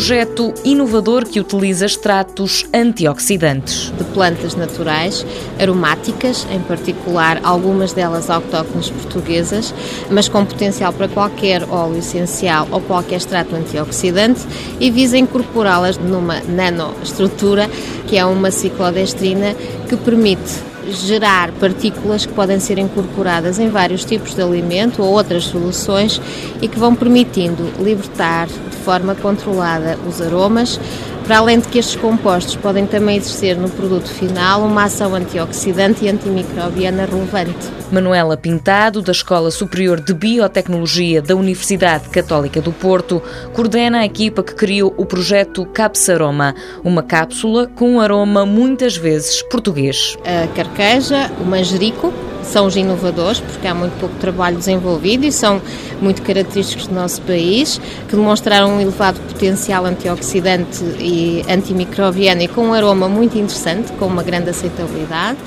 projeto inovador que utiliza extratos antioxidantes. De plantas naturais, aromáticas, em particular algumas delas autóctones portuguesas, mas com potencial para qualquer óleo essencial ou qualquer extrato antioxidante e visa incorporá-las numa nanoestrutura, que é uma ciclodestrina que permite gerar partículas que podem ser incorporadas em vários tipos de alimento ou outras soluções e que vão permitindo libertar de forma controlada os aromas, para além de que estes compostos podem também exercer no produto final uma ação antioxidante e antimicrobiana relevante. Manuela Pintado, da Escola Superior de Biotecnologia da Universidade Católica do Porto, coordena a equipa que criou o projeto Capsaroma, uma cápsula com um aroma muitas vezes português. A carqueja, o manjerico, são os inovadores, porque há muito pouco trabalho desenvolvido e são muito característicos do nosso país, que demonstraram um elevado potencial antioxidante e antimicrobiano e com um aroma muito interessante, com uma grande aceitabilidade.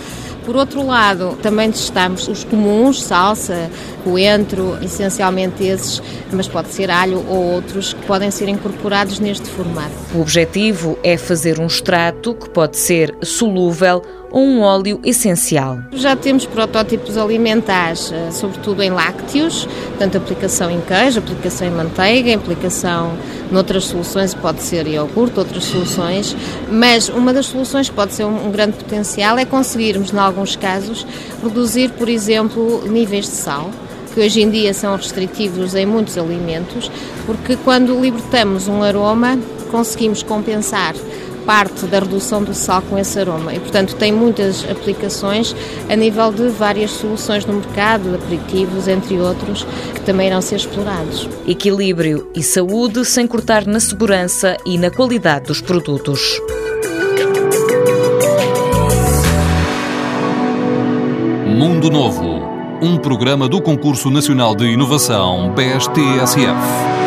Por outro lado, também testamos os comuns, salsa, coentro, essencialmente esses, mas pode ser alho ou outros que podem ser incorporados neste formato. O objetivo é fazer um extrato que pode ser solúvel ou um óleo essencial. Já temos protótipos alimentares, eh, sobretudo em lácteos, tanto aplicação em queijo, aplicação em manteiga, aplicação noutras soluções, pode ser iogurte, outras soluções, mas uma das soluções pode ser um grande potencial é conseguirmos, em alguns casos, reduzir, por exemplo, níveis de sal que hoje em dia são restritivos em muitos alimentos, porque quando libertamos um aroma, conseguimos compensar parte da redução do sal com esse aroma e, portanto, tem muitas aplicações a nível de várias soluções no mercado, aperitivos, entre outros, que também irão ser explorados. Equilíbrio e saúde sem cortar na segurança e na qualidade dos produtos. Mundo Novo, um programa do Concurso Nacional de Inovação BSTSF.